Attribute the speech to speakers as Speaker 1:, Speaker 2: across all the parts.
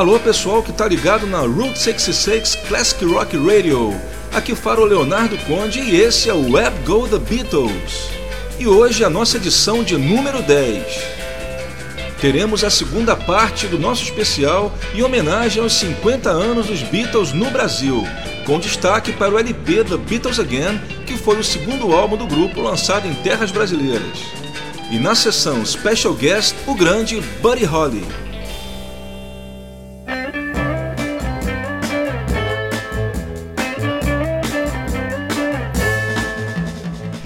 Speaker 1: Alô pessoal que tá ligado na Route 66 Classic Rock Radio. Aqui fala o Leonardo Conde e esse é o Web Go The Beatles. E hoje é a nossa edição de número 10. Teremos a segunda parte do nosso especial em homenagem aos 50 anos dos Beatles no Brasil, com destaque para o LP The Beatles Again, que foi o segundo álbum do grupo lançado em terras brasileiras. E na sessão Special Guest, o grande Buddy Holly.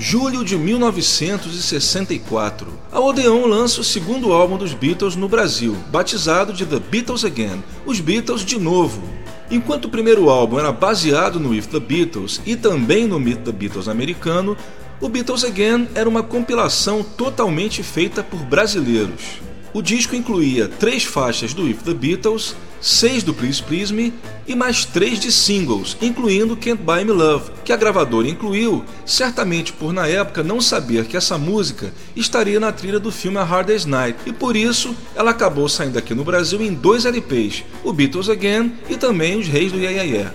Speaker 1: Julho de 1964. A Odeon lança o segundo álbum dos Beatles no Brasil, batizado de The Beatles Again, Os Beatles de Novo. Enquanto o primeiro álbum era baseado no If the Beatles e também no Meet the Beatles americano, o Beatles Again era uma compilação totalmente feita por brasileiros. O disco incluía três faixas do If the Beatles, seis do Please Please Me e mais três de singles, incluindo Can't Buy Me Love, que a gravadora incluiu, certamente por na época não saber que essa música estaria na trilha do filme A Hard Day's Night, e por isso ela acabou saindo aqui no Brasil em dois LPs, o Beatles Again e também Os Reis do Yeah Yeah Yeah.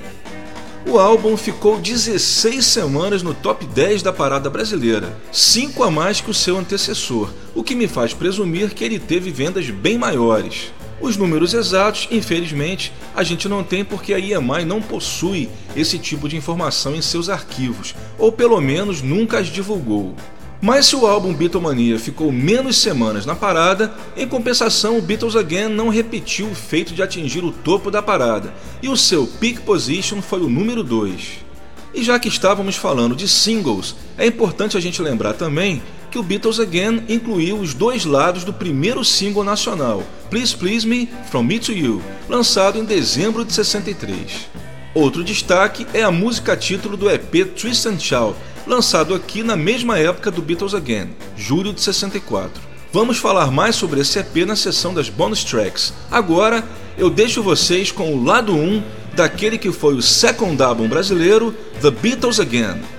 Speaker 1: O álbum ficou 16 semanas no top 10 da parada brasileira, 5 a mais que o seu antecessor, o que me faz presumir que ele teve vendas bem maiores. Os números exatos, infelizmente, a gente não tem porque a EMI não possui esse tipo de informação em seus arquivos, ou pelo menos nunca as divulgou. Mas se o álbum Beatlemania ficou menos semanas na parada, em compensação o Beatles Again não repetiu o feito de atingir o topo da parada, e o seu peak position foi o número 2. E já que estávamos falando de singles, é importante a gente lembrar também que o Beatles Again incluiu os dois lados do primeiro single nacional, Please Please Me From Me to You, lançado em dezembro de 63. Outro destaque é a música título do EP Twist and Shout, lançado aqui na mesma época do Beatles Again, julho de 64. Vamos falar mais sobre esse EP na seção das bonus tracks. Agora eu deixo vocês com o lado 1 daquele que foi o second álbum brasileiro, The Beatles Again.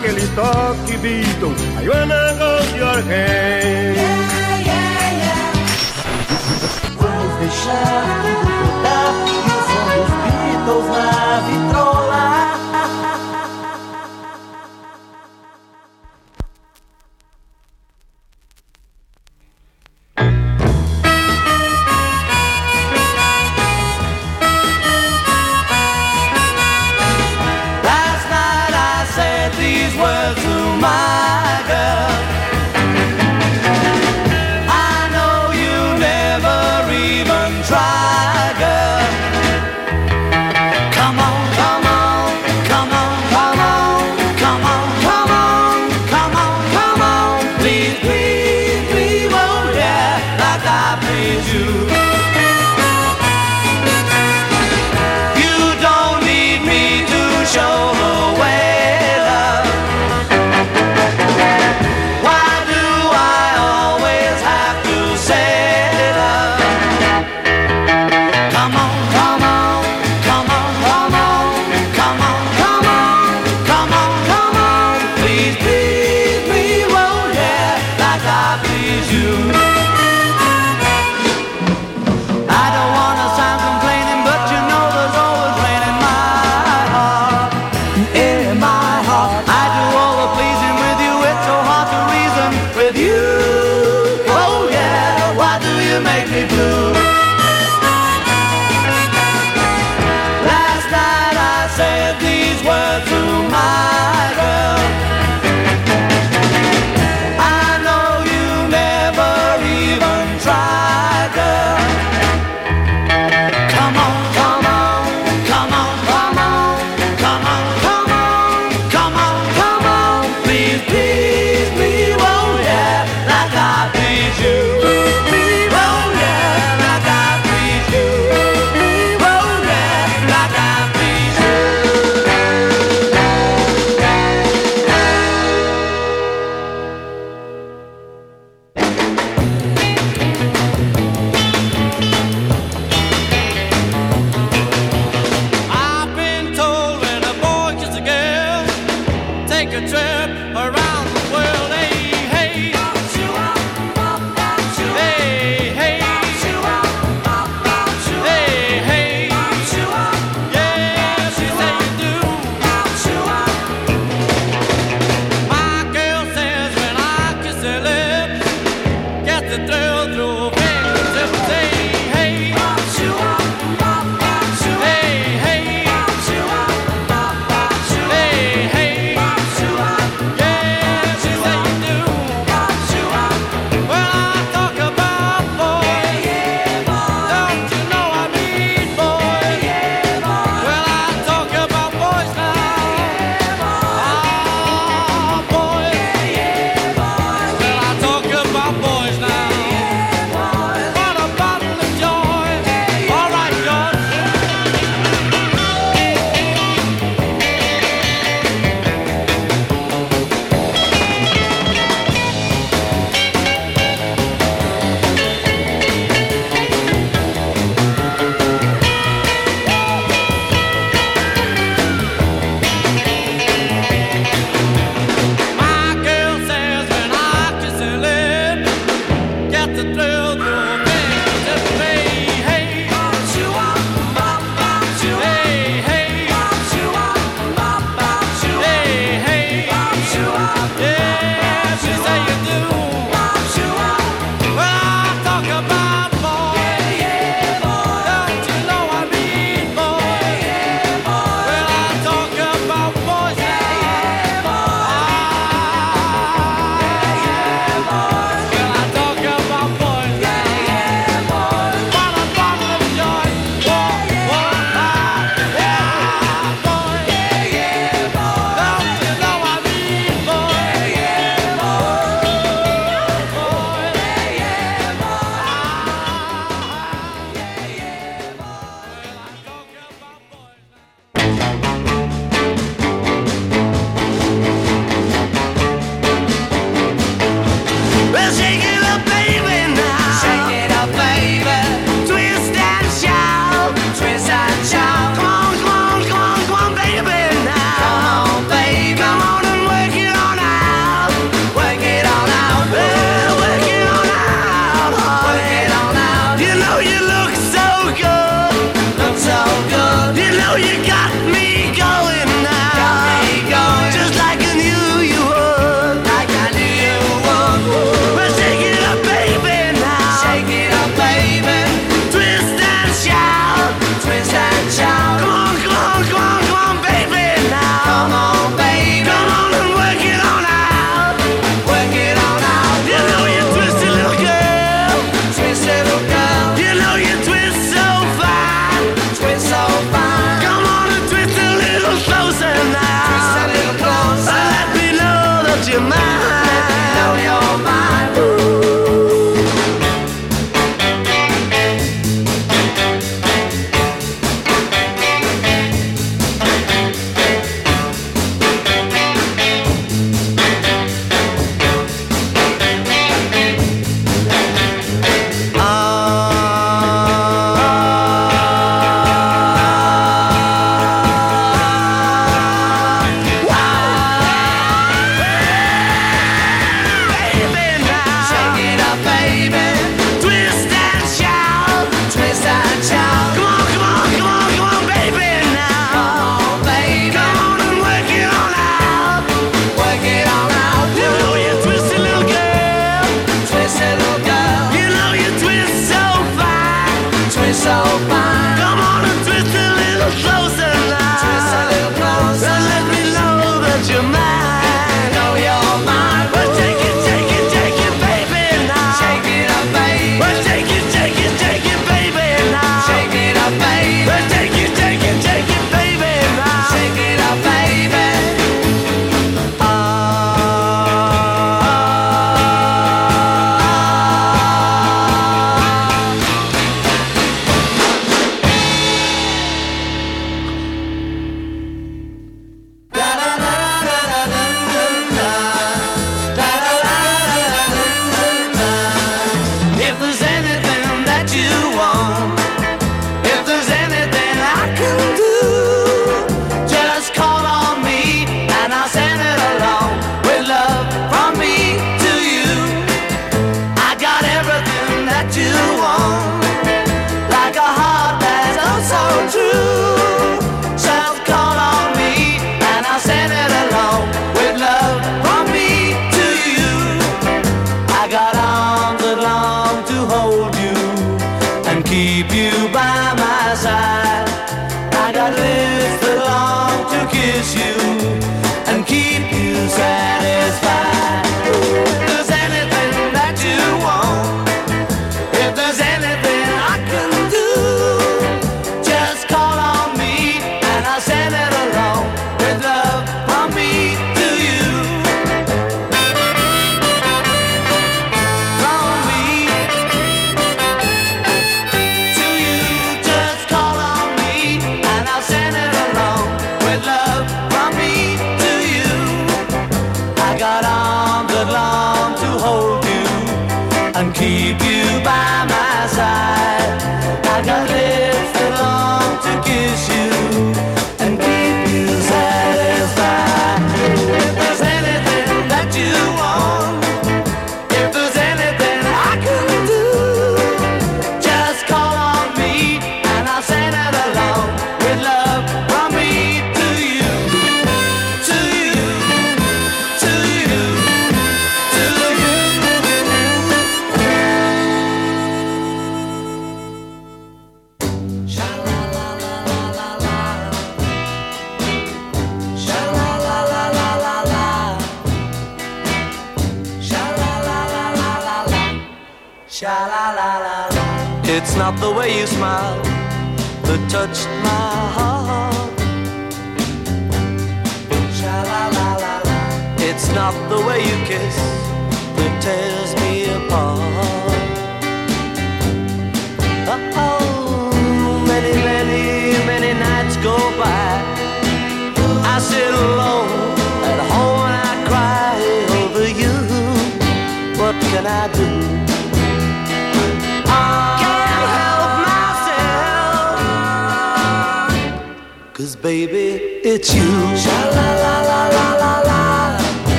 Speaker 2: aquele toque Beatles I wanna hold your hand
Speaker 3: Vamos deixar tudo rodar e o som dos Beatles na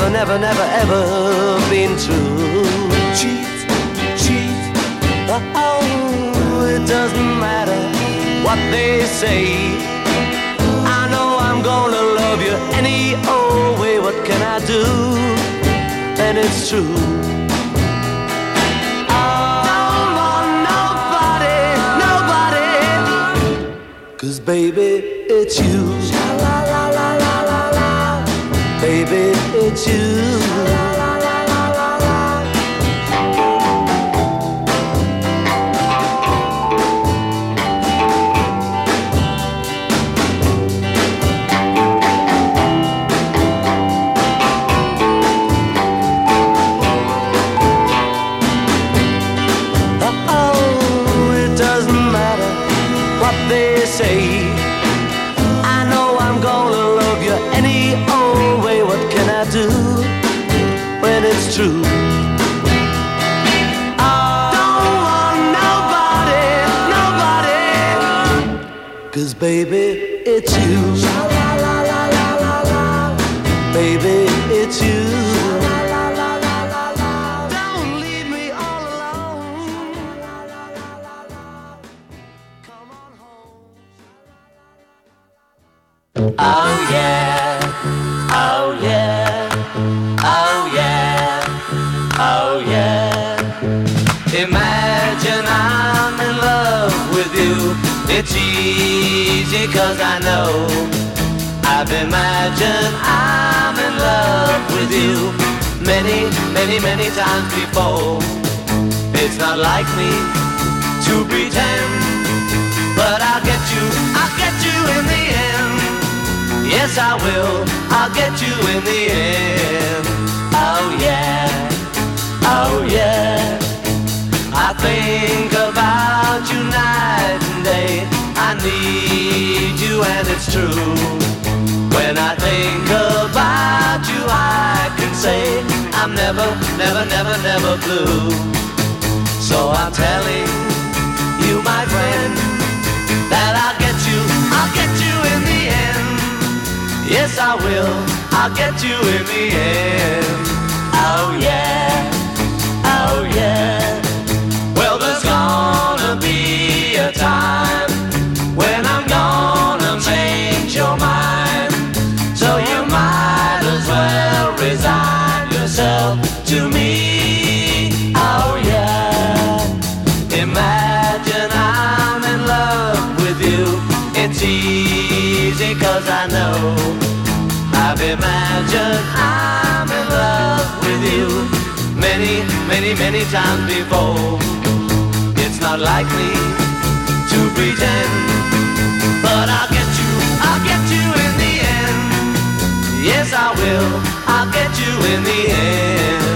Speaker 4: never, never,
Speaker 3: never, ever been true. Cheat, cheat. Oh, it doesn't matter what they say. I know I'm gonna love you any old way. What can I do? And it's true. I want nobody. Cause baby, it's you. you. Cause I know I've imagined I'm in love with you Many, many, many times before. It's not like me to pretend But I'll get you, I'll get you in the end. Yes I will, I'll get you in the end. Oh yeah, oh yeah. I think about you night and day. I need you and it's true. When I think about you, I can say I'm never, never, never, never blue. So I'm telling you, my friend, that I'll get you, I'll get you in the end. Yes, I will, I'll get you in the end. Many, many, many times before. It's not like me to pretend, but I'll get you, I'll get you in the end. Yes, I will, I'll get you in the end.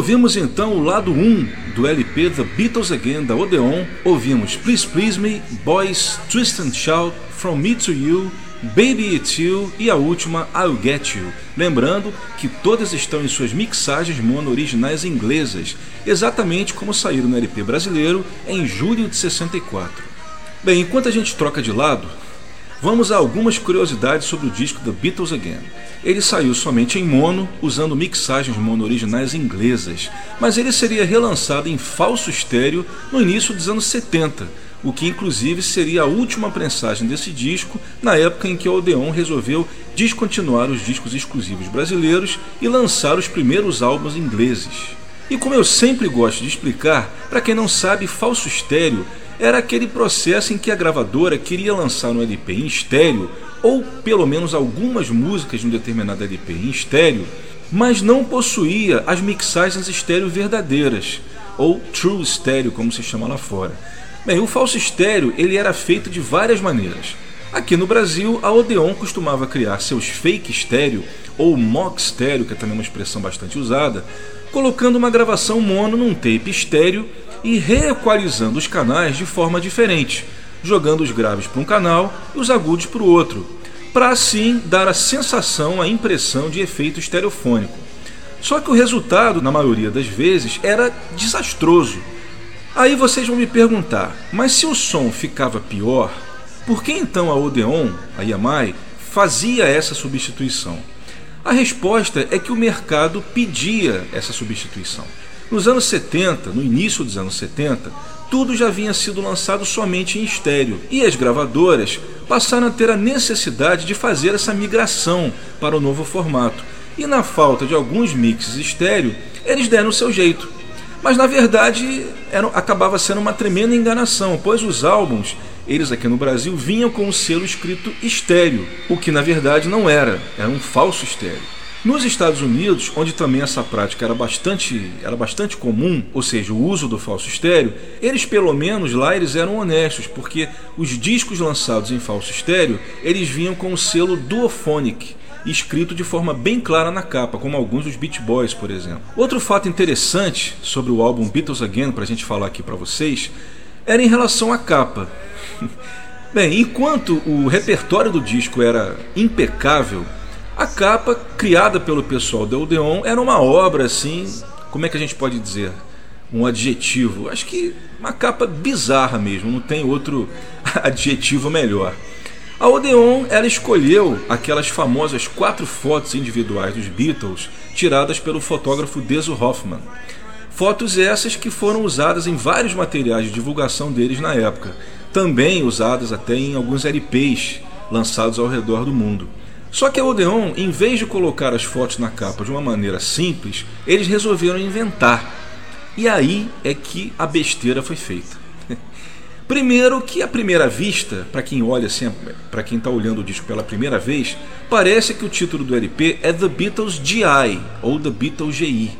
Speaker 1: Ouvimos então o lado 1 do LP The Beatles Again da Odeon. Ouvimos Please Please Me, Boys, Twist and Shout, From Me to You, Baby It's You e a última I'll Get You. Lembrando que todas estão em suas mixagens mono originais inglesas, exatamente como saíram no LP brasileiro em julho de 64. Bem, enquanto a gente troca de lado, Vamos a algumas curiosidades sobre o disco The Beatles Again. Ele saiu somente em mono, usando mixagens mono originais inglesas, mas ele seria relançado em falso estéreo no início dos anos 70, o que inclusive seria a última prensagem desse disco na época em que a Odeon resolveu descontinuar os discos exclusivos brasileiros e lançar os primeiros álbuns ingleses. E como eu sempre gosto de explicar, para quem não sabe, falso estéreo era aquele processo em que a gravadora queria lançar um LP em estéreo, ou pelo menos algumas músicas de um determinado LP em estéreo, mas não possuía as mixagens estéreo verdadeiras, ou true estéreo, como se chama lá fora. Bem, o falso estéreo ele era feito de várias maneiras. Aqui no Brasil, a Odeon costumava criar seus fake estéreo, ou mock estéreo, que é também uma expressão bastante usada, colocando uma gravação mono num tape estéreo e reequalizando os canais de forma diferente, jogando os graves para um canal e os agudos para o outro, para assim dar a sensação, a impressão de efeito estereofônico. Só que o resultado, na maioria das vezes, era desastroso. Aí vocês vão me perguntar, mas se o som ficava pior, por que então a Odeon, a Yamai, fazia essa substituição? A resposta é que o mercado pedia essa substituição. Nos anos 70, no início dos anos 70, tudo já havia sido lançado somente em estéreo e as gravadoras passaram a ter a necessidade de fazer essa migração para o novo formato. E na falta de alguns mixes estéreo, eles deram o seu jeito. Mas na verdade era, acabava sendo uma tremenda enganação, pois os álbuns, eles aqui no Brasil, vinham com o selo escrito estéreo, o que na verdade não era, era um falso estéreo. Nos Estados Unidos, onde também essa prática era bastante, era bastante comum, ou seja, o uso do falso estéreo, eles pelo menos lá eles eram honestos, porque os discos lançados em falso estéreo, eles vinham com o selo Duophonic, escrito de forma bem clara na capa, como alguns dos Beach Boys, por exemplo. Outro fato interessante sobre o álbum Beatles Again, para a gente falar aqui para vocês, era em relação à capa. Bem, enquanto o repertório do disco era impecável, a capa criada pelo pessoal da Odeon era uma obra assim, como é que a gente pode dizer? Um adjetivo, acho que uma capa bizarra mesmo, não tem outro adjetivo melhor. A Odeon ela escolheu aquelas famosas quatro fotos individuais dos Beatles tiradas pelo fotógrafo Deso Hoffman. Fotos essas que foram usadas em vários materiais de divulgação deles na época, também usadas até em alguns LPs lançados ao redor do mundo. Só que a Odeon, em vez de colocar as fotos na capa de uma maneira simples, eles resolveram inventar. E aí é que a besteira foi feita. Primeiro que à primeira vista, para quem olha assim, para quem está olhando o disco pela primeira vez, parece que o título do LP é The Beatles GI ou The Beatles GI.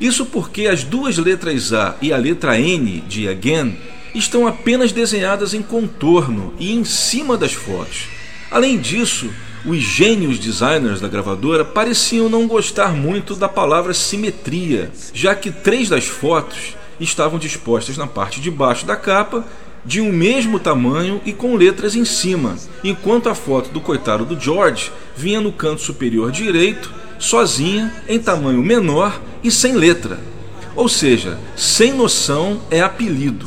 Speaker 1: Isso porque as duas letras A e a letra N de Again estão apenas desenhadas em contorno e em cima das fotos. Além disso,
Speaker 3: os gênios designers da gravadora pareciam não gostar muito da palavra simetria, já que três das fotos estavam dispostas na parte de baixo da capa, de um mesmo tamanho e com letras em cima, enquanto a foto do coitado do George vinha no canto superior direito, sozinha, em tamanho menor e sem letra. Ou seja, sem noção é apelido.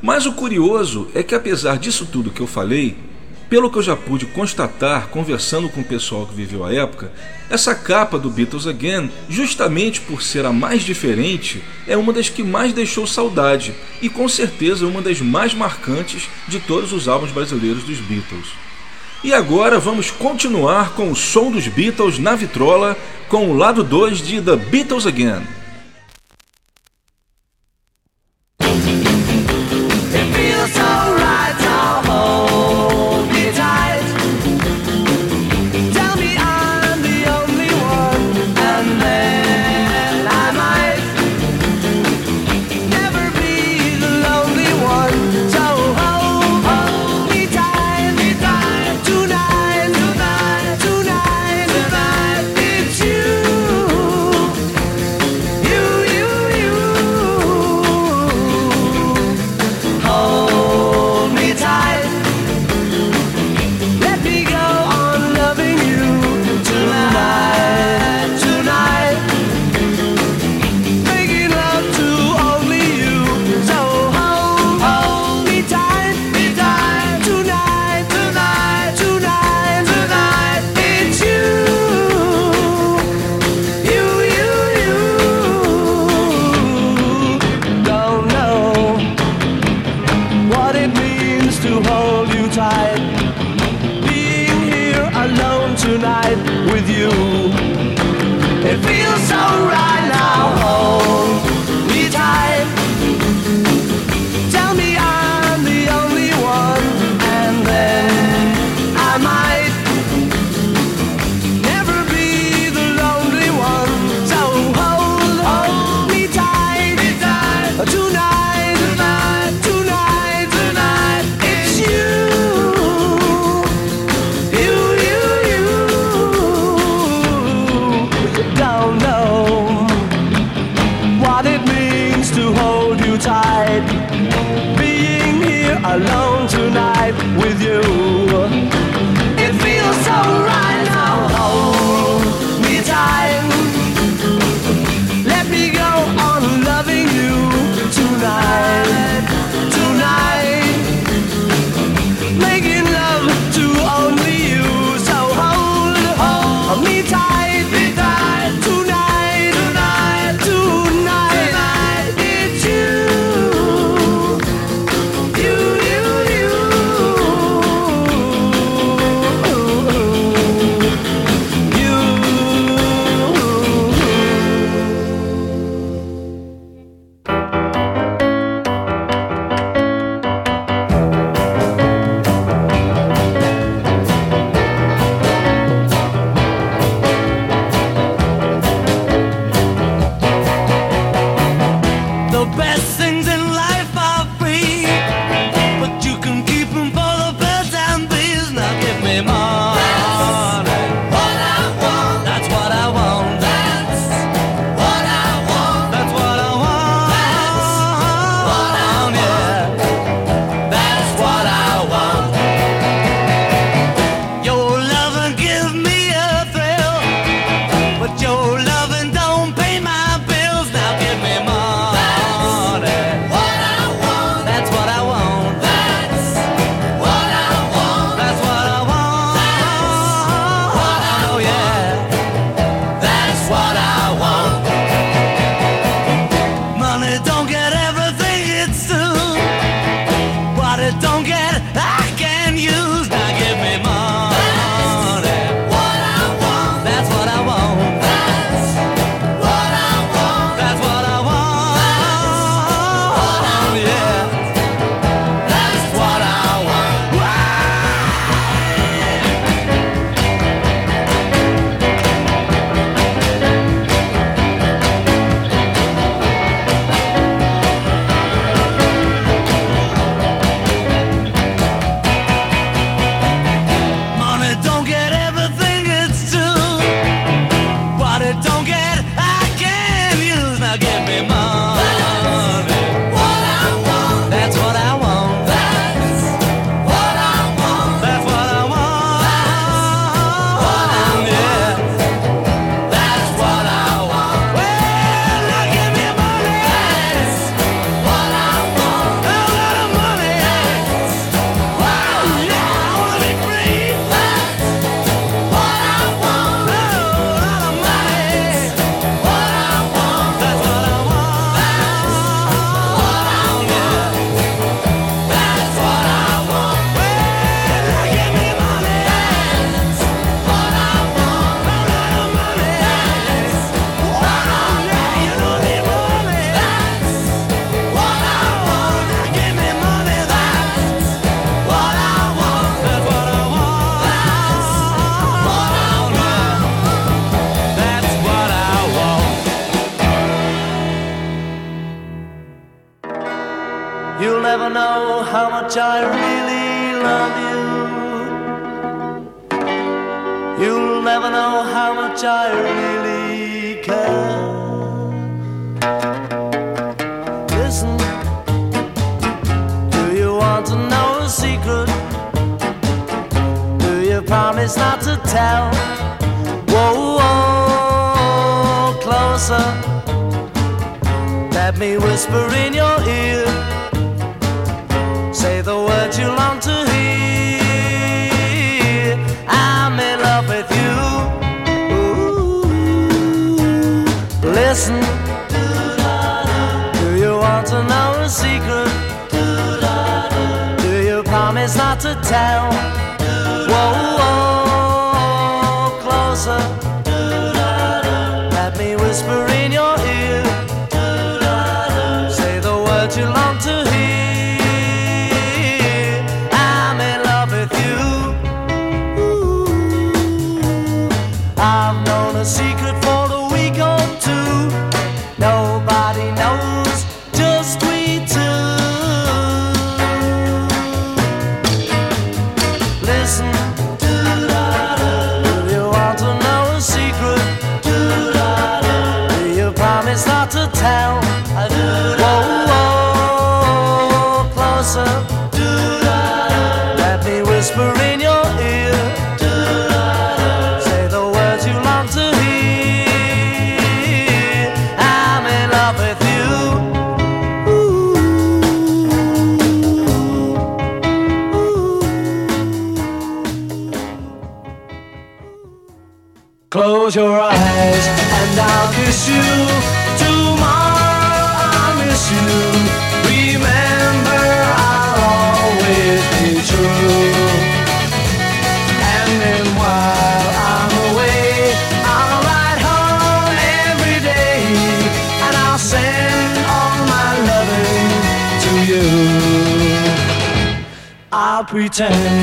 Speaker 3: Mas o curioso é que, apesar disso tudo que eu falei, pelo que eu já pude constatar conversando com o pessoal que viveu a época, essa capa do Beatles Again, justamente por ser a mais diferente, é uma das que mais deixou saudade e com certeza uma das mais marcantes de todos os álbuns brasileiros dos Beatles. E agora vamos continuar com o som dos Beatles na vitrola com o lado 2 de The Beatles Again. Pretend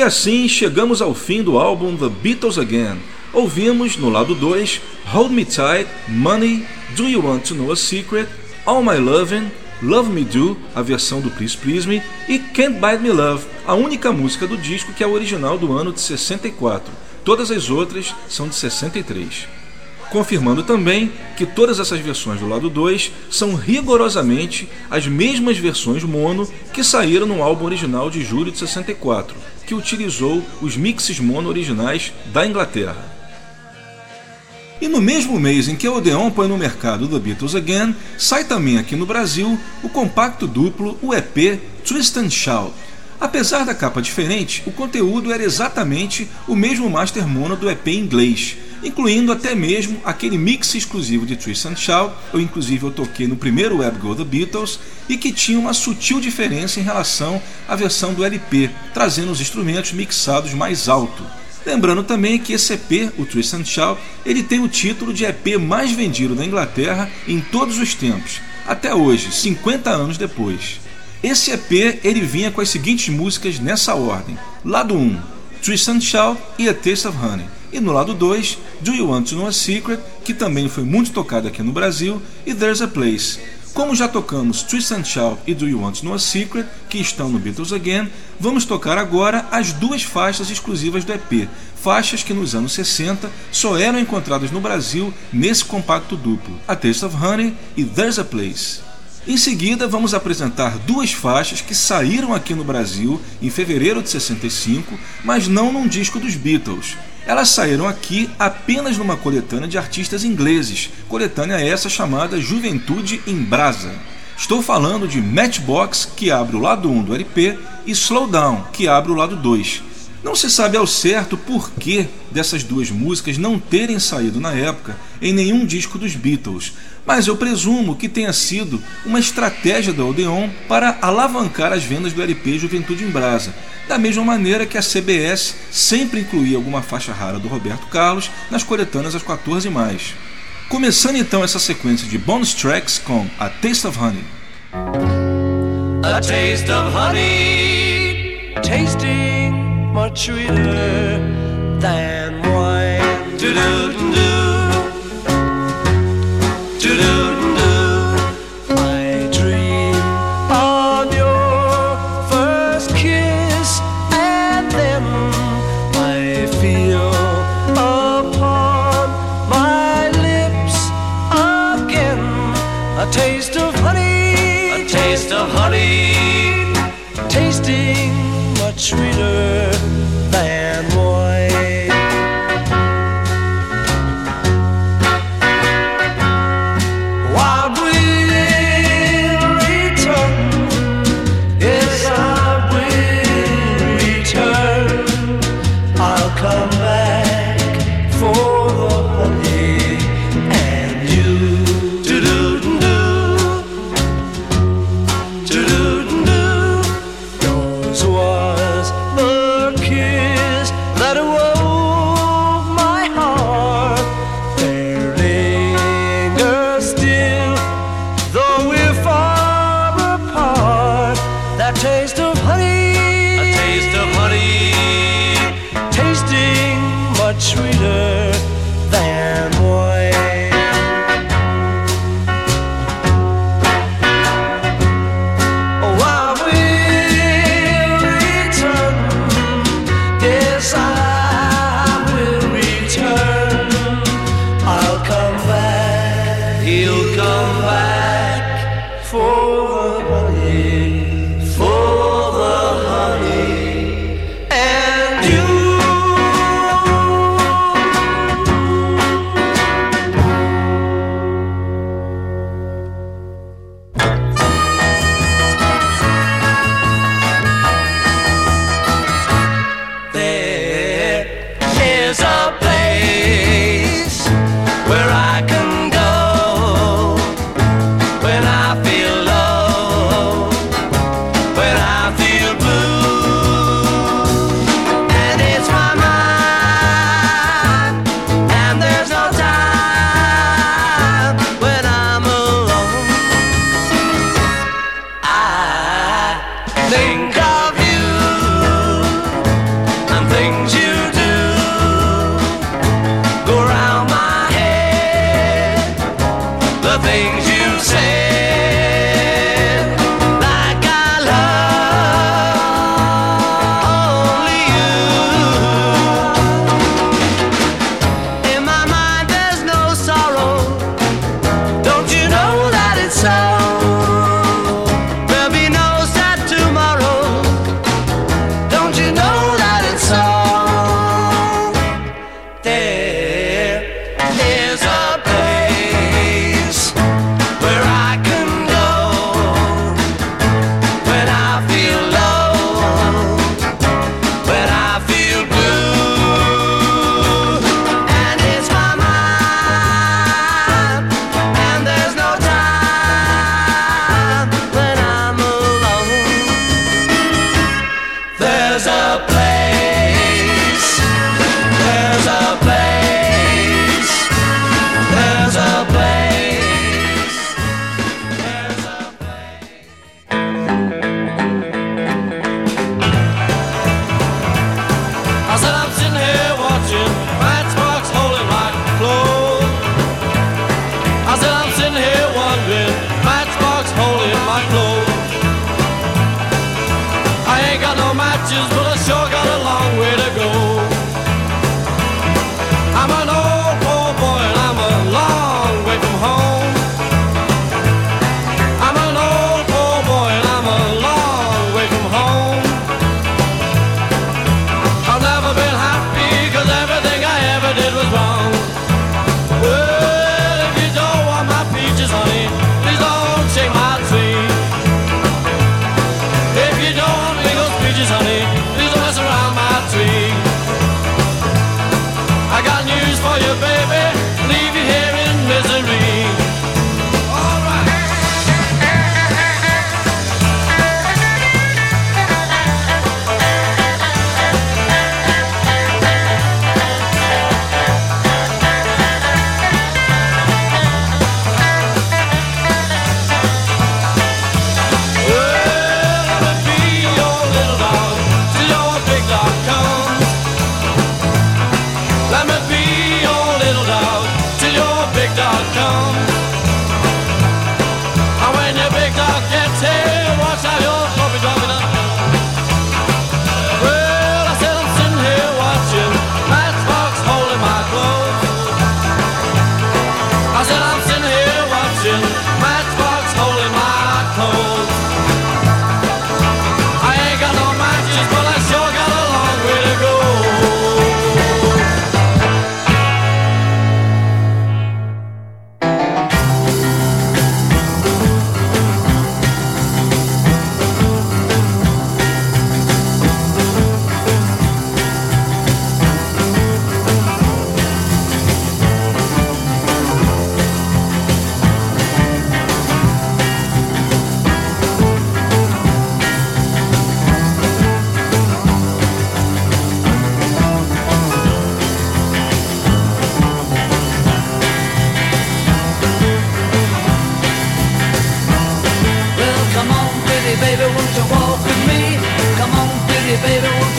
Speaker 1: E assim chegamos ao fim do álbum The Beatles Again. Ouvimos no lado 2 Hold Me Tight, Money, Do You Want to Know a Secret, All My Lovin', Love Me Do, a versão do Please Please Me, e Can't Buy Me Love, a única música do disco que é original do ano de 64. Todas as outras são de 63 confirmando também que todas essas versões do lado 2 são rigorosamente as mesmas versões mono que saíram no álbum original de julho de 64, que utilizou os mixes mono originais da Inglaterra. E no mesmo mês em que a Odeon põe no mercado The Beatles Again, sai também aqui no Brasil o compacto duplo, o EP Twist and Shout. Apesar da capa diferente, o conteúdo era exatamente o mesmo master mono do EP inglês, incluindo até mesmo aquele mix exclusivo de Twist and Shout, eu inclusive eu toquei no primeiro Web Go The Beatles, e que tinha uma sutil diferença em relação à versão do LP, trazendo os instrumentos mixados mais alto. Lembrando também que esse EP, o Twist and Shout, ele tem o título de EP mais vendido da Inglaterra em todos os tempos, até hoje, 50 anos depois. Esse EP ele vinha com as seguintes músicas nessa ordem: lado 1, Twist and Shout e A Taste of Honey. E no lado 2, Do You Want to Know a Secret, que também foi muito tocado aqui no Brasil, e There's a Place. Como já tocamos Twist and Shout e Do You Want to Know a Secret, que estão no Beatles Again, vamos tocar agora as duas faixas exclusivas do EP, faixas que nos anos 60 só eram encontradas no Brasil nesse compacto duplo, A Taste of Honey e There's a Place. Em seguida, vamos apresentar duas faixas que saíram aqui no Brasil em fevereiro de 65, mas não num disco dos Beatles. Elas saíram aqui apenas numa coletânea de artistas ingleses, coletânea essa chamada Juventude em Brasa. Estou falando de Matchbox, que abre o lado 1 do LP, e Slowdown, que abre o lado 2. Não se sabe ao certo por que dessas duas músicas não terem saído na época em nenhum disco dos Beatles, mas eu presumo que tenha sido uma estratégia da Odeon para alavancar as vendas do LP Juventude em Brasa, da mesma maneira que a CBS sempre incluía alguma faixa rara do Roberto Carlos nas coletâneas às 14 mais. Começando então essa sequência de bonus tracks com A Taste of Honey.
Speaker 3: A taste of honey, tasting much sweeter than wine. Do-do-do-do.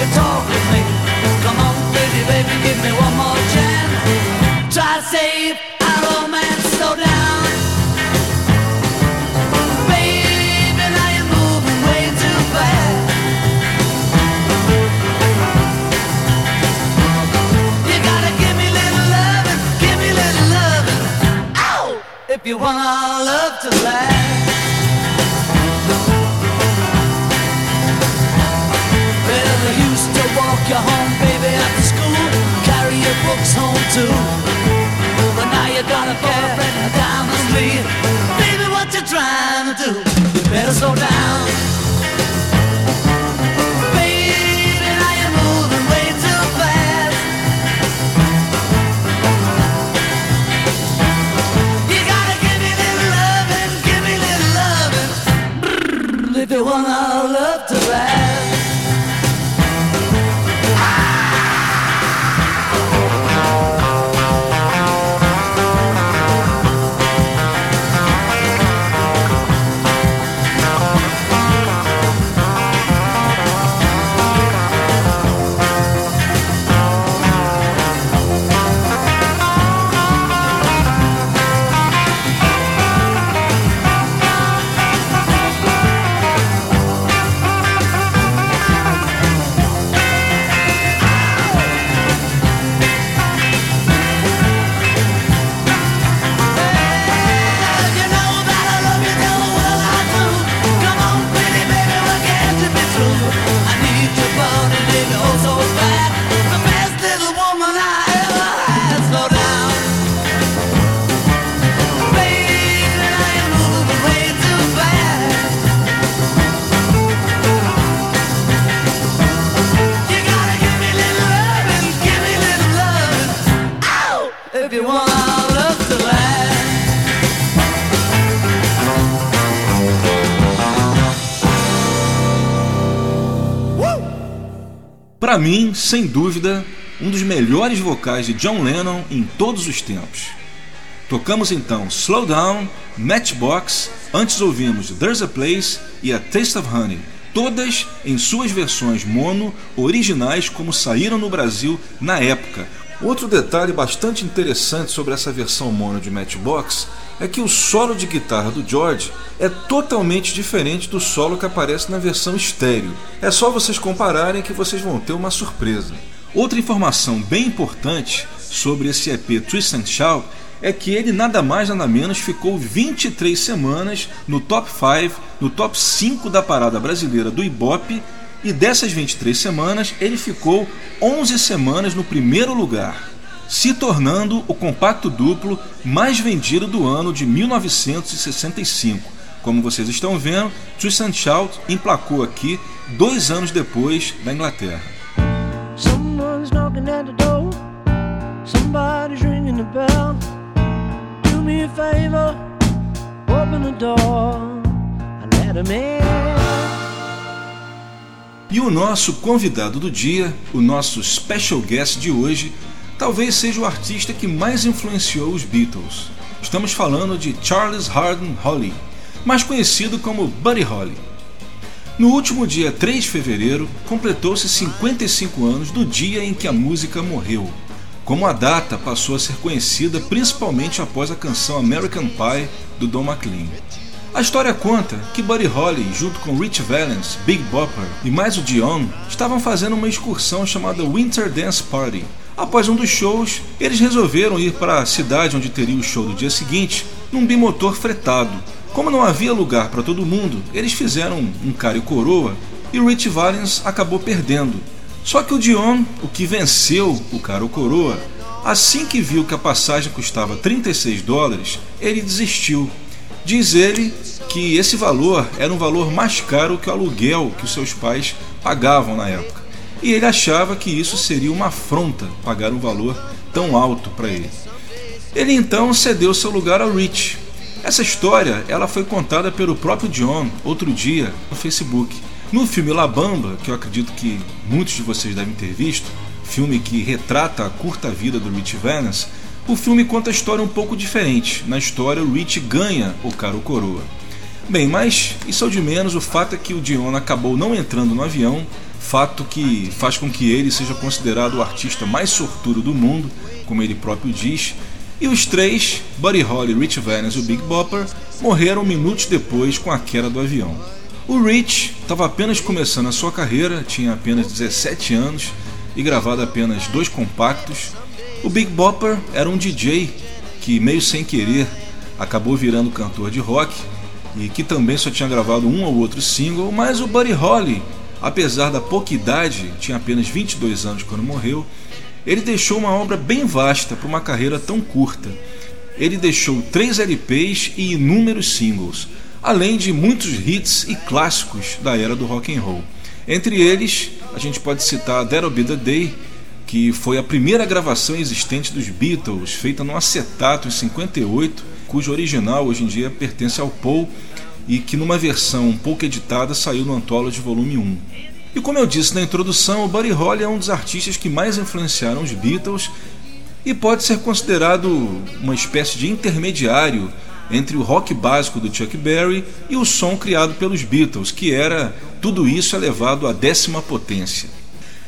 Speaker 3: You talk
Speaker 1: mim, sem dúvida, um dos melhores vocais de John Lennon em todos os tempos. Tocamos então Slow Down, Matchbox, antes ouvimos There's a Place e A Taste of Honey, todas em suas versões mono originais como saíram no Brasil na época. Outro detalhe bastante interessante sobre essa versão mono de Matchbox é que o solo de guitarra do George é totalmente diferente do solo que aparece na versão estéreo. É só vocês compararem que vocês vão ter uma surpresa. Outra informação bem importante sobre esse EP Twist and Shout é que ele nada mais nada menos ficou 23 semanas no top 5, no top 5 da parada brasileira do Ibope e dessas 23 semanas ele ficou 11 semanas no primeiro lugar, se tornando o compacto duplo mais vendido do ano de 1965. Como vocês estão vendo, Twist and Shout emplacou aqui dois anos depois da Inglaterra. E o nosso convidado do dia, o nosso special guest de hoje, talvez seja o artista que mais influenciou os Beatles. Estamos falando de Charles Hardin Holly, mais conhecido como Buddy Holly. No último dia 3 de fevereiro, completou-se 55 anos do dia em que a música morreu. Como a data passou a ser conhecida principalmente após a canção American Pie do Don McLean. A história conta que Buddy Holly, junto com Rich Valens, Big Bopper e mais o Dion, estavam fazendo uma excursão chamada Winter Dance Party. Após um dos shows, eles resolveram ir para a cidade onde teria o show do dia seguinte num bimotor fretado. Como não havia lugar para todo mundo, eles fizeram um cara e coroa e Rich Valens acabou perdendo. Só que o Dion, o que venceu o cara coroa, assim que viu que a passagem custava 36 dólares, ele desistiu. Diz ele que esse valor era um valor mais caro que o aluguel que os seus pais pagavam na época. E ele achava que isso seria uma afronta pagar um valor tão alto para ele. Ele então cedeu seu lugar ao Rich. Essa história ela foi contada pelo próprio John outro dia no Facebook. No filme La Bamba, que eu acredito que muitos de vocês devem ter visto, filme que retrata a curta vida do Rich Valens, o filme conta a história um pouco diferente. Na história, o Rich ganha o cara ou coroa. Bem, mas isso é o de menos, o fato é que o Dion acabou não entrando no avião, fato que faz com que ele seja considerado o artista mais sortudo do mundo, como ele próprio diz, e os três, Buddy Holly, Rich Valens e o Big Bopper, morreram minutos depois com a queda do avião. O Rich estava apenas começando a sua carreira, tinha apenas 17 anos e gravado apenas dois compactos. O Big Bopper era um DJ que, meio sem querer, acabou virando cantor de rock e que também só tinha gravado um ou outro single, mas o Buddy Holly, apesar da pouca idade, tinha apenas 22 anos quando morreu, ele deixou uma obra bem vasta para uma carreira tão curta. Ele deixou três LPs e inúmeros singles, além de muitos hits e clássicos da era do rock and roll. Entre eles, a gente pode citar That'll Be the Day, que foi a primeira gravação existente dos Beatles, feita no acetato em 58, cujo original hoje em dia pertence ao Paul e que numa versão um pouco editada saiu no Anthology Volume 1. E como eu disse na introdução, o Buddy Holly é um dos artistas que mais influenciaram os Beatles e pode ser considerado uma espécie de intermediário entre o rock básico do Chuck Berry e o som criado pelos Beatles, que era tudo isso elevado à décima potência.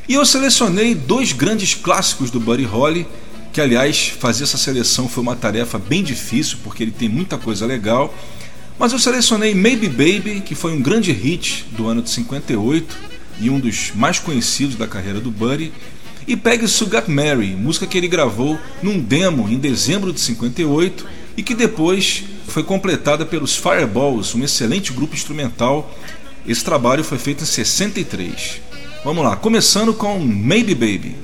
Speaker 1: E eu selecionei dois grandes clássicos do Buddy Holly, que aliás fazer essa seleção foi uma tarefa bem difícil porque ele tem muita coisa legal, mas eu selecionei Maybe Baby, que foi um grande hit do ano de 58 e um dos mais conhecidos da carreira do Buddy, e Peggy Sue Got Mary, música que ele gravou num demo em dezembro de 58 e que depois foi completada pelos Fireballs, um excelente grupo instrumental. Esse trabalho foi feito em 63. Vamos lá, começando com Maybe Baby.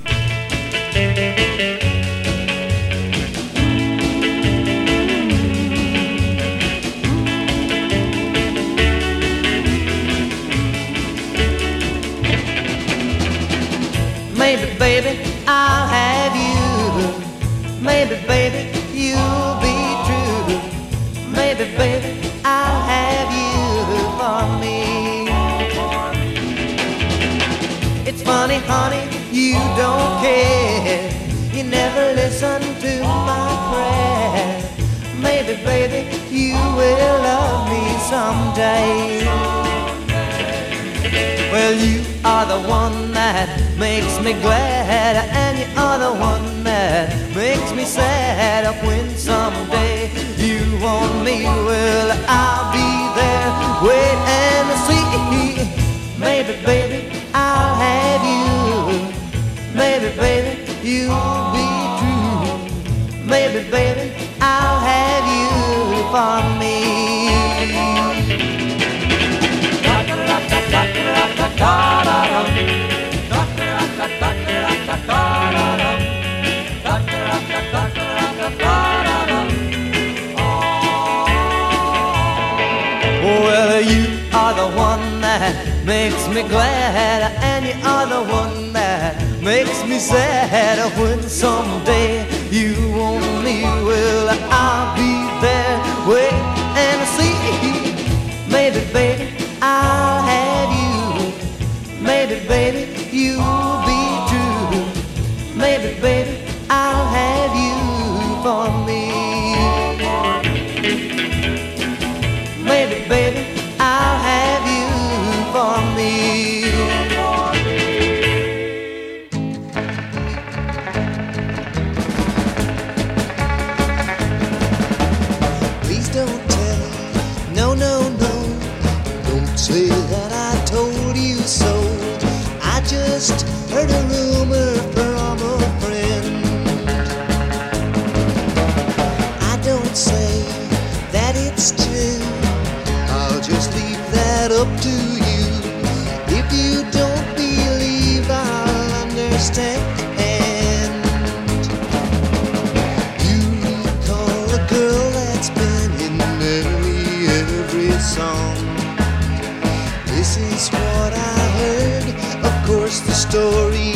Speaker 5: Maybe, baby, you'll be true. Maybe, baby, I'll have you for me. It's funny, honey, you don't care. You never listen to my prayer. Maybe, baby, you will love me someday. Well, you are the one that makes me glad, and you are the one that makes me sad. Up when someday you want me, well, I'll be there, wait and see. Maybe, baby, I'll have you. Maybe, baby, you'll be true. Maybe, baby, I'll have you for me. Well, are the one that makes me glad, and you are the one that makes me sad. When someday you want me, well, I'll be there, wait and see. Maybe, baby, I'll have you. Maybe, baby, you'll
Speaker 6: song. This is what I heard. Of course, the story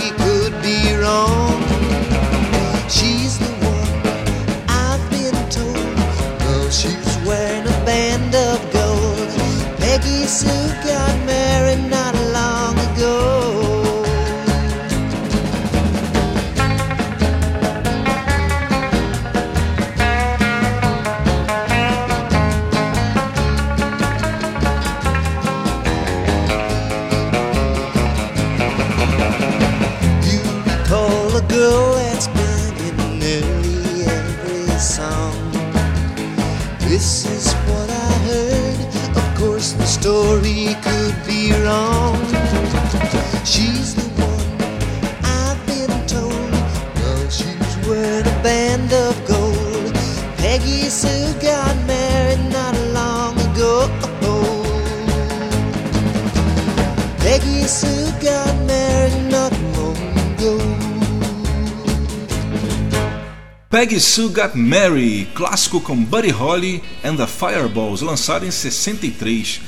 Speaker 1: Peggy Sue Got Married, clássico com Buddy Holly and the Fireballs, lançado em 63.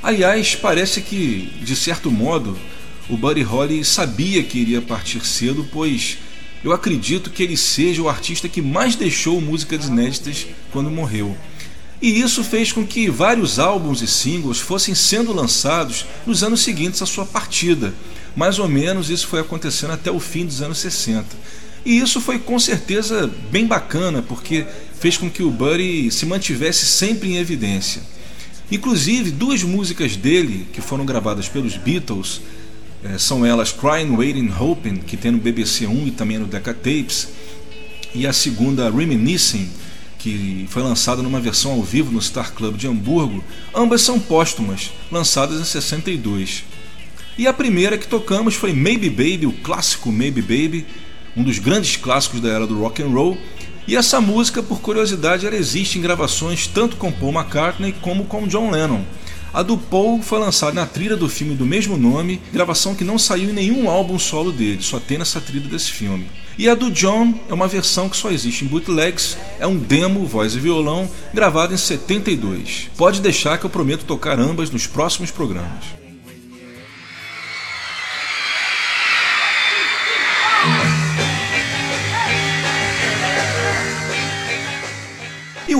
Speaker 1: Aliás, parece que, de certo modo, o Buddy Holly sabia que iria partir cedo, pois eu acredito que ele seja o artista que mais deixou músicas inéditas quando morreu. E isso fez com que vários álbuns e singles fossem sendo lançados nos anos seguintes à sua partida. Mais ou menos isso foi acontecendo até o fim dos anos 60. E isso foi com certeza bem bacana, porque fez com que o Buddy se mantivesse sempre em evidência. Inclusive, duas músicas dele, que foram gravadas pelos Beatles, eh, são elas Crying, Waiting, Hoping, que tem no BBC 1 e também no Decca Tapes, e a segunda Reminiscing, que foi lançada numa versão ao vivo no Star Club de Hamburgo, ambas são póstumas, lançadas em 62. E a primeira que tocamos foi Maybe Baby, o clássico Maybe Baby, um dos grandes clássicos da era do rock and roll. E essa música, por curiosidade, ela existe em gravações tanto com Paul McCartney como com John Lennon. A do Paul foi lançada na trilha do filme do mesmo nome, gravação que não saiu em nenhum álbum solo dele, só tem nessa trilha desse filme. E a do John é uma versão que só existe em bootlegs, é um demo, voz e violão, gravado em 72. Pode deixar que eu prometo tocar ambas nos próximos programas.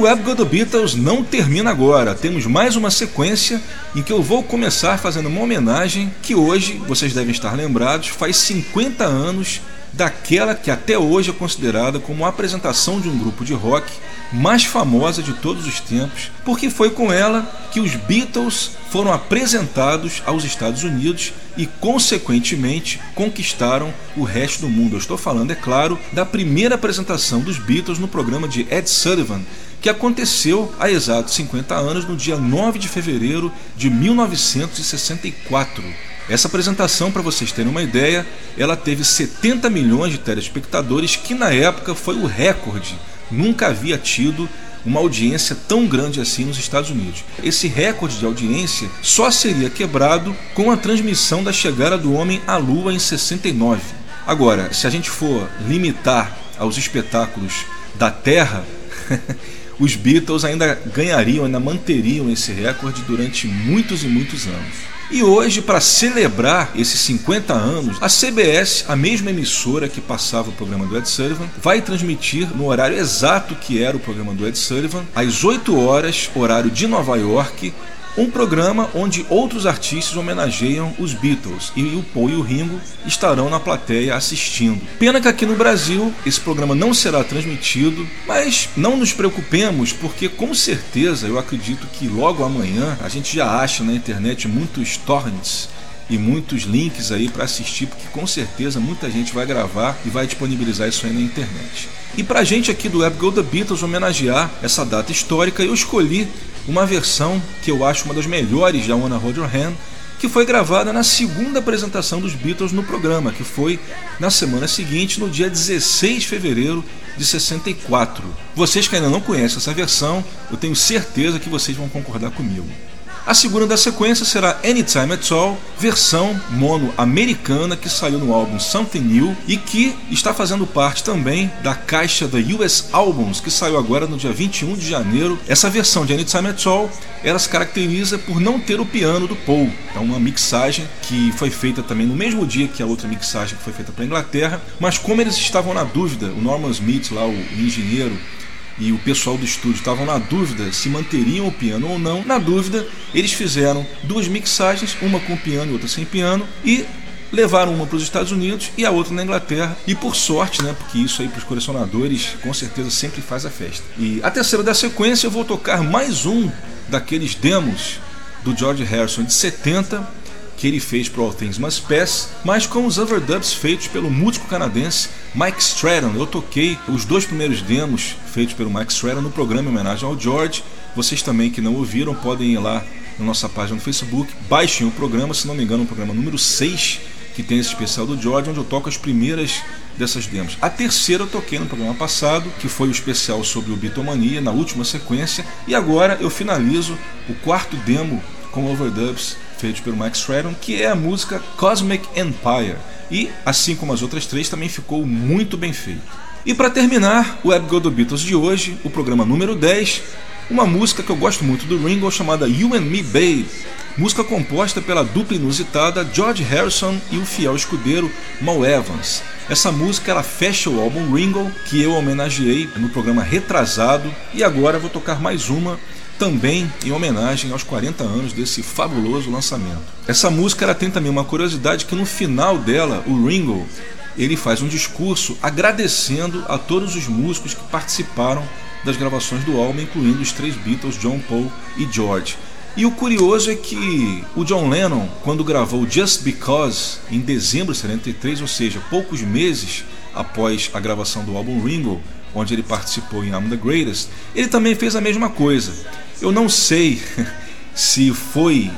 Speaker 1: O Web Go The Beatles não termina agora. Temos mais uma sequência em que eu vou começar fazendo uma homenagem que hoje, vocês devem estar lembrados, faz 50 anos daquela que até hoje é considerada como a apresentação de um grupo de rock mais famosa de todos os tempos, porque foi com ela que os Beatles foram apresentados aos Estados Unidos e, consequentemente, conquistaram o resto do mundo. Eu estou falando, é claro, da primeira apresentação dos Beatles no programa de Ed Sullivan, que aconteceu há exatos 50 anos, no dia 9 de fevereiro de 1964. Essa apresentação, para vocês terem uma ideia, ela teve 70 milhões de telespectadores, que na época foi o recorde. Nunca havia tido uma audiência tão grande assim nos Estados Unidos. Esse recorde de audiência só seria quebrado com a transmissão da chegada do homem à Lua em 69. Agora, se a gente for limitar aos espetáculos da Terra, os Beatles ainda ganhariam, ainda manteriam esse recorde durante muitos e muitos anos. E hoje, para celebrar esses 50 anos, a CBS, a mesma emissora que passava o programa do Ed Sullivan, vai transmitir no horário exato que era o programa do Ed Sullivan, às 8 horas, horário de Nova York, um programa onde outros artistas homenageiam os Beatles e o Paul e o Ringo estarão na plateia assistindo. Pena que aqui no Brasil esse programa não será transmitido, mas não nos preocupemos porque com certeza eu acredito que logo amanhã a gente já acha na internet muitos torrents e muitos links aí para assistir, porque com certeza muita gente vai gravar e vai disponibilizar isso aí na internet. E pra gente aqui do Web Go The Beatles homenagear essa data histórica, eu escolhi uma versão que eu acho uma das melhores da Wanna Hold Your Hand, que foi gravada na segunda apresentação dos Beatles no programa, que foi na semana seguinte, no dia 16 de fevereiro de 64. Vocês que ainda não conhecem essa versão, eu tenho certeza que vocês vão concordar comigo. A segunda da sequência será Anytime At All, versão mono americana que saiu no álbum Something New e que está fazendo parte também da caixa da US Albums, que saiu agora no dia 21 de janeiro. Essa versão de Anytime At All ela se caracteriza por não ter o piano do Paul. É uma mixagem que foi feita também no mesmo dia que a outra mixagem que foi feita para a Inglaterra, mas como eles estavam na dúvida, o Norman Smith, lá o engenheiro, e o pessoal do estúdio estavam na dúvida se manteriam o piano ou não. Na dúvida, eles fizeram duas mixagens, uma com piano e outra sem piano, e levaram uma para os Estados Unidos e a outra na Inglaterra. E por sorte, né, porque isso aí para os colecionadores com certeza sempre faz a festa. E a terceira da sequência eu vou tocar mais um daqueles demos do George Harrison de 70 que ele fez para All Things Must Pass, mas com os overdubs feitos pelo músico canadense Mike Stratton. Eu toquei os dois primeiros demos feitos pelo Mike Stratton no programa em homenagem ao George. Vocês também que não ouviram podem ir lá na nossa página no Facebook. Baixem o programa, se não me engano, o programa número 6, que tem esse especial do George, onde eu toco as primeiras dessas demos. A terceira eu toquei no programa passado, que foi o especial sobre o Beatlemania, na última sequência, e agora eu finalizo o quarto demo com overdubs feitos pelo Max Shredon, que é a música Cosmic Empire. E, assim como as outras três, também ficou muito bem feito. E para terminar, o Web Go do Beatles de hoje, o programa número 10, uma música que eu gosto muito do Ringo chamada You and Me Babe, música composta pela dupla inusitada George Harrison e o fiel escudeiro Mal Evans. Essa música ela fecha o álbum Ringo, que eu homenageei no programa retrasado, e agora vou tocar mais uma também em homenagem aos 40 anos desse fabuloso lançamento. Essa música ela tem também uma curiosidade que no final dela, o Ringo ele faz um discurso agradecendo a todos os músicos que participaram das gravações do álbum, incluindo os três Beatles, John, Paul e George. E o curioso é que o John Lennon, quando gravou Just Because em dezembro de 73, ou seja, poucos meses após a gravação do álbum Ringo, onde ele participou em I'm the Greatest, ele também fez a mesma coisa. Eu não sei se foi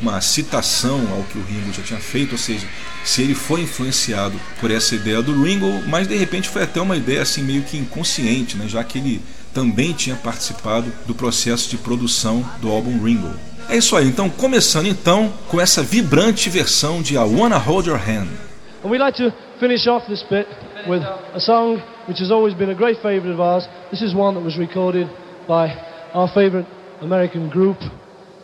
Speaker 1: uma citação ao que o Ringo já tinha feito, ou seja, se ele foi influenciado por essa ideia do Ringo, mas de repente foi até uma ideia assim meio que inconsciente, né, já que ele também tinha participado do processo de produção do álbum Ringo. É isso aí, então começando então com essa vibrante versão de I Wanna Hold Your Hand.
Speaker 3: And we'd like to finish off this bit with a song which has always been a great favourite of ours. This is one that was recorded by our favourite American group,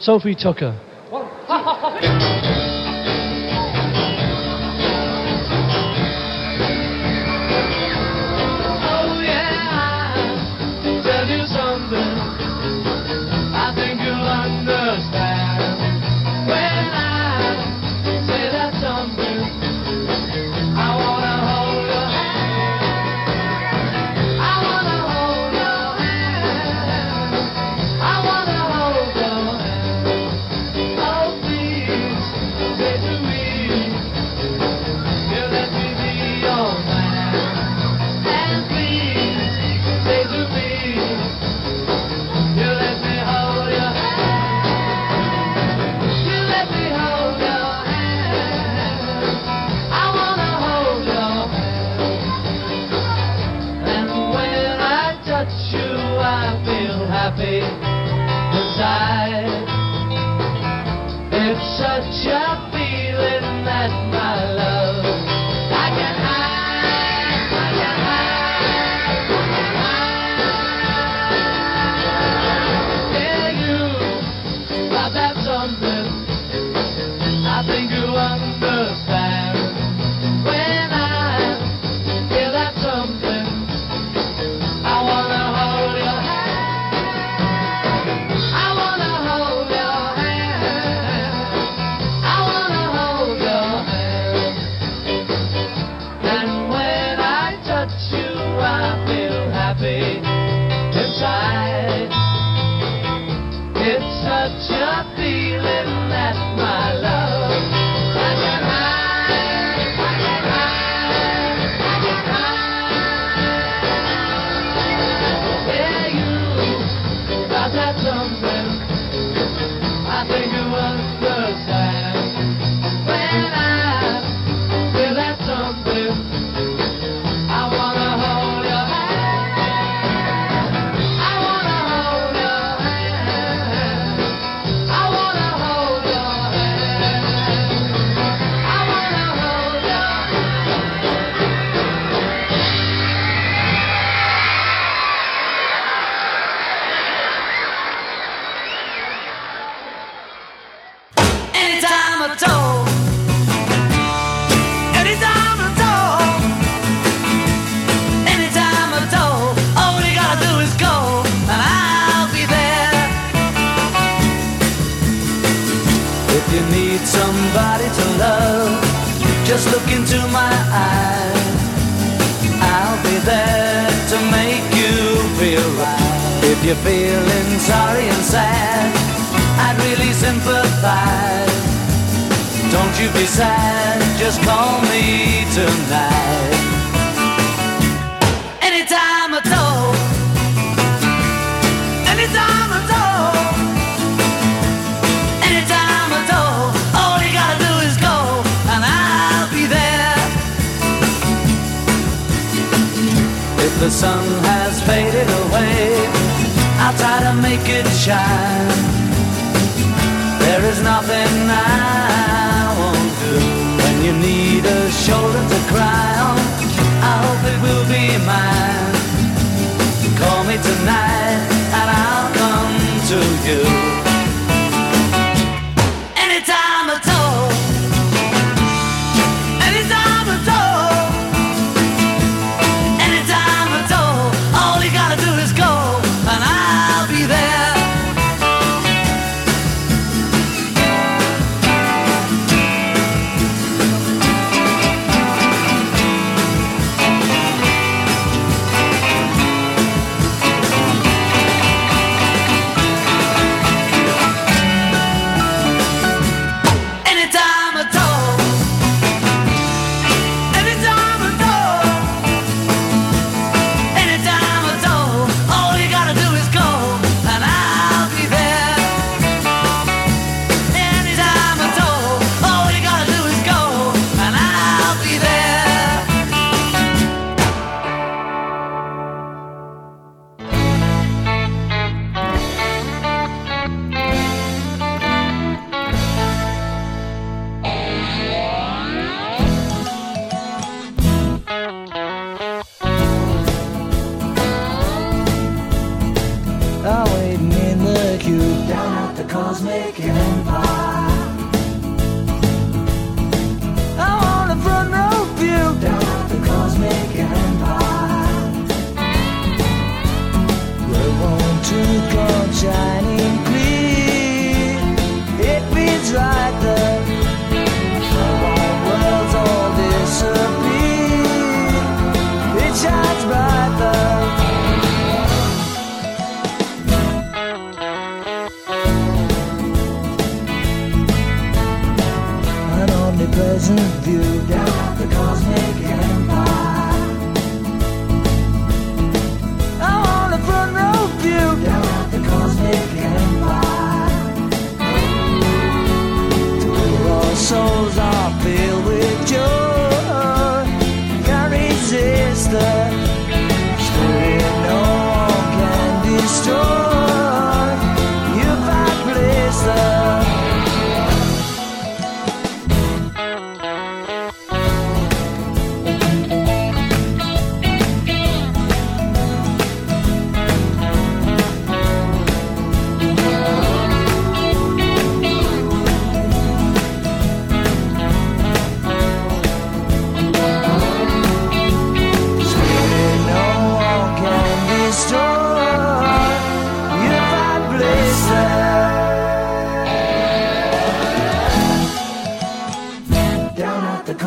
Speaker 3: Sophie Tucker.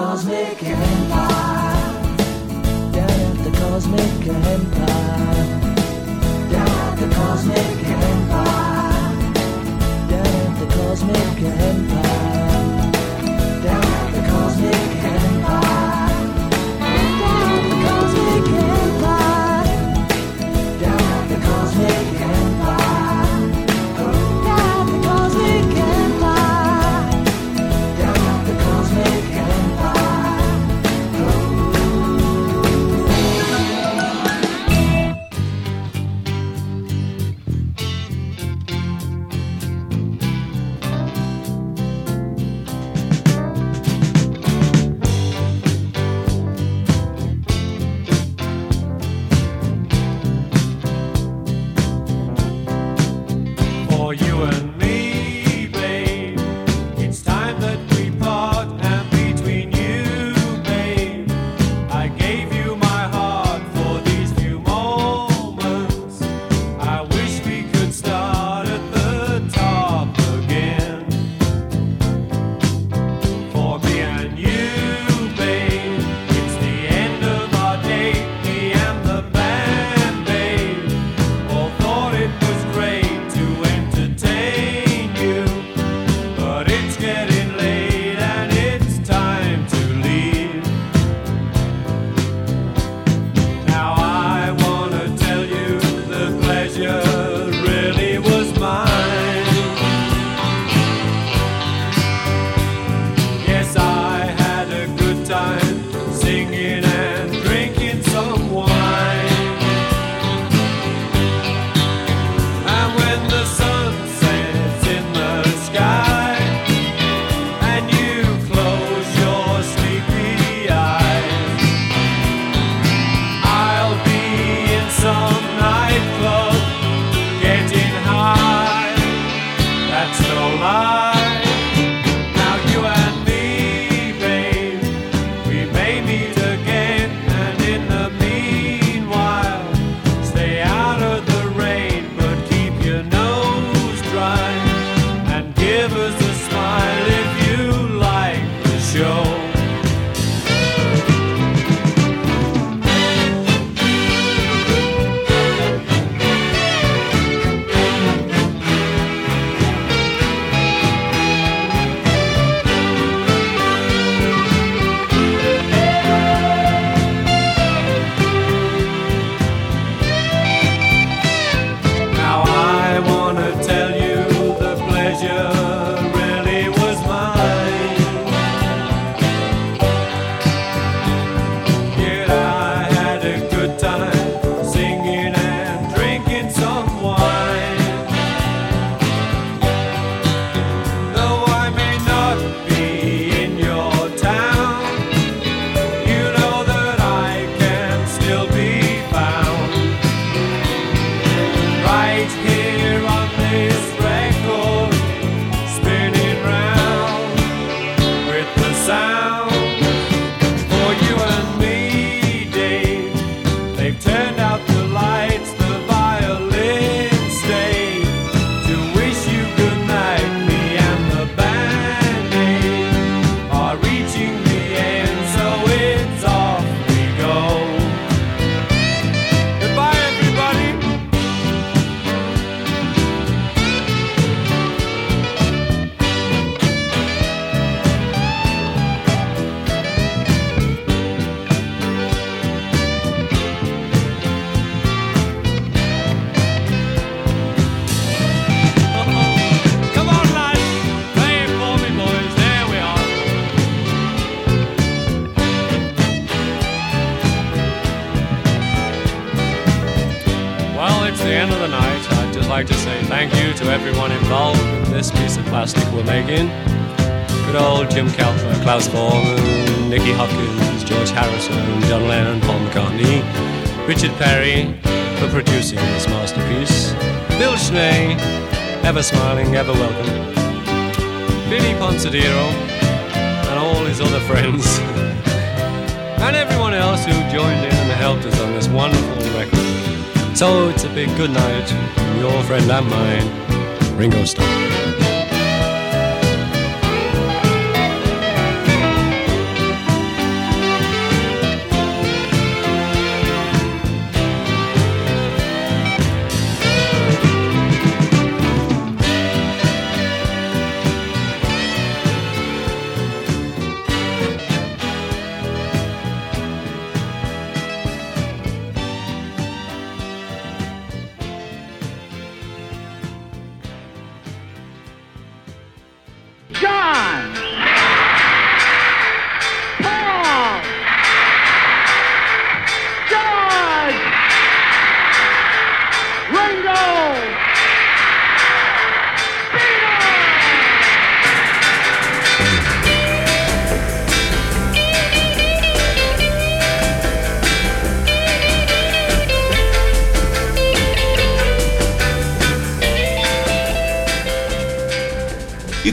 Speaker 3: Cosmic Empire. Down at the Cosmic Empire. Down at the Cosmic Empire. Down at the Cosmic Empire. Down at the Cosmic Empire.
Speaker 7: Plastic we're making. Good old Jim Calfer, Klaus Borman, Nicky Hopkins, George Harrison, John Lennon, Paul McCartney, Richard Perry for producing this masterpiece, Bill Schnee, ever smiling, ever welcome, Billy Ponsadero, and all his other friends, and everyone else who joined in and helped us on this wonderful record. So it's a big good night from your friend and mine, Ringo Starr.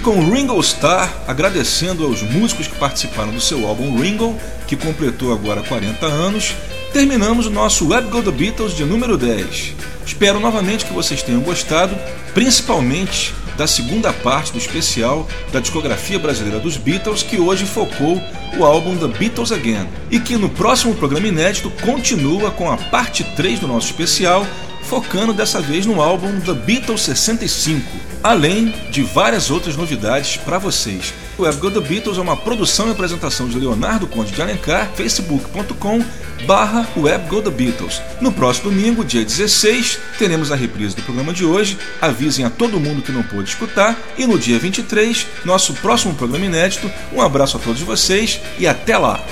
Speaker 1: Com Ringo Starr, agradecendo aos músicos que participaram do seu álbum Ringo, que completou agora 40 anos, terminamos o nosso Web Go The Beatles de número 10. Espero novamente que vocês tenham gostado, principalmente da segunda parte do especial da discografia brasileira dos Beatles, que hoje focou o álbum The Beatles Again, e que no próximo programa inédito continua com a parte 3 do nosso especial, focando dessa vez no álbum The Beatles 65, além de várias outras novidades para vocês. O Web Go The Beatles é uma produção e apresentação de Leonardo Conde de Alencar, facebook.com barra Web Go The Beatles. No próximo domingo, dia 16, teremos a reprise do programa de hoje, avisem a todo mundo que não pôde escutar, e no dia 23, nosso próximo programa inédito. Um abraço a todos vocês e até lá!